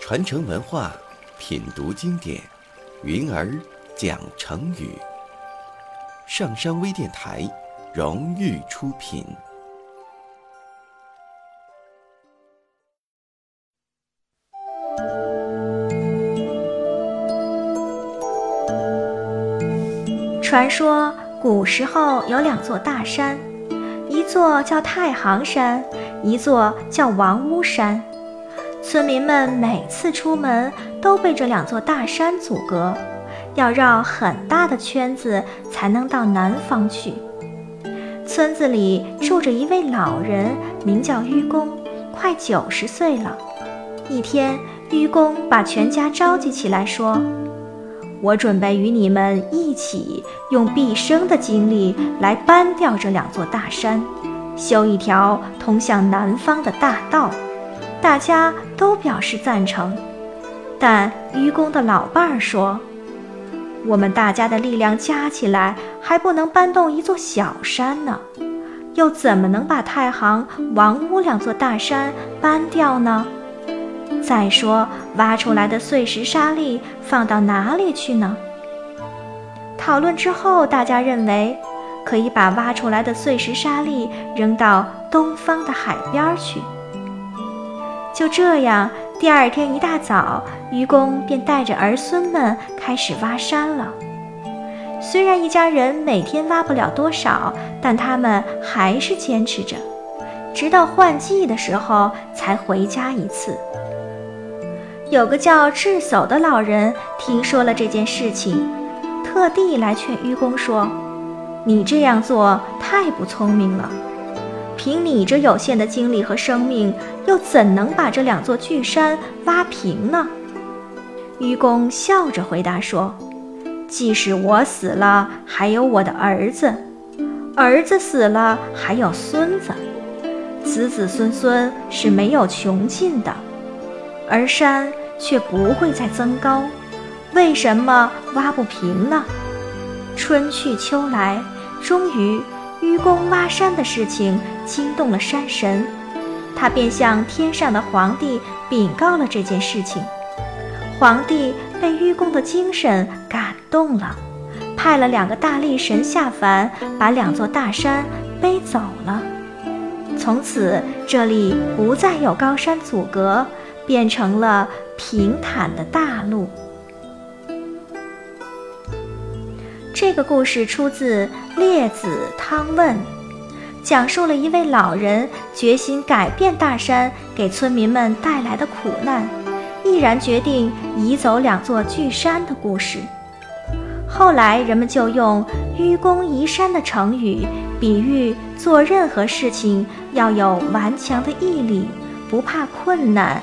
传承文化，品读经典，云儿讲成语。上山微电台荣誉出品。传说古时候有两座大山，一座叫太行山，一座叫王屋山。村民们每次出门都被这两座大山阻隔，要绕很大的圈子才能到南方去。村子里住着一位老人，名叫愚公，快九十岁了。一天，愚公把全家召集起来说：“我准备与你们一起用毕生的精力来搬掉这两座大山，修一条通向南方的大道。”大家都表示赞成，但愚公的老伴儿说：“我们大家的力量加起来还不能搬动一座小山呢，又怎么能把太行、王屋两座大山搬掉呢？再说，挖出来的碎石沙砾放到哪里去呢？”讨论之后，大家认为可以把挖出来的碎石沙砾扔到东方的海边去。就这样，第二天一大早，愚公便带着儿孙们开始挖山了。虽然一家人每天挖不了多少，但他们还是坚持着，直到换季的时候才回家一次。有个叫智叟的老人听说了这件事情，特地来劝愚公说：“你这样做太不聪明了。”凭你这有限的精力和生命，又怎能把这两座巨山挖平呢？愚公笑着回答说：“即使我死了，还有我的儿子；儿子死了，还有孙子；子子孙孙是没有穷尽的，而山却不会再增高。为什么挖不平呢？”春去秋来，终于。愚公挖山的事情惊动了山神，他便向天上的皇帝禀告了这件事情。皇帝被愚公的精神感动了，派了两个大力神下凡，把两座大山背走了。从此，这里不再有高山阻隔，变成了平坦的大陆。这个故事出自《列子·汤问》，讲述了一位老人决心改变大山给村民们带来的苦难，毅然决定移走两座巨山的故事。后来，人们就用“愚公移山”的成语，比喻做任何事情要有顽强的毅力，不怕困难，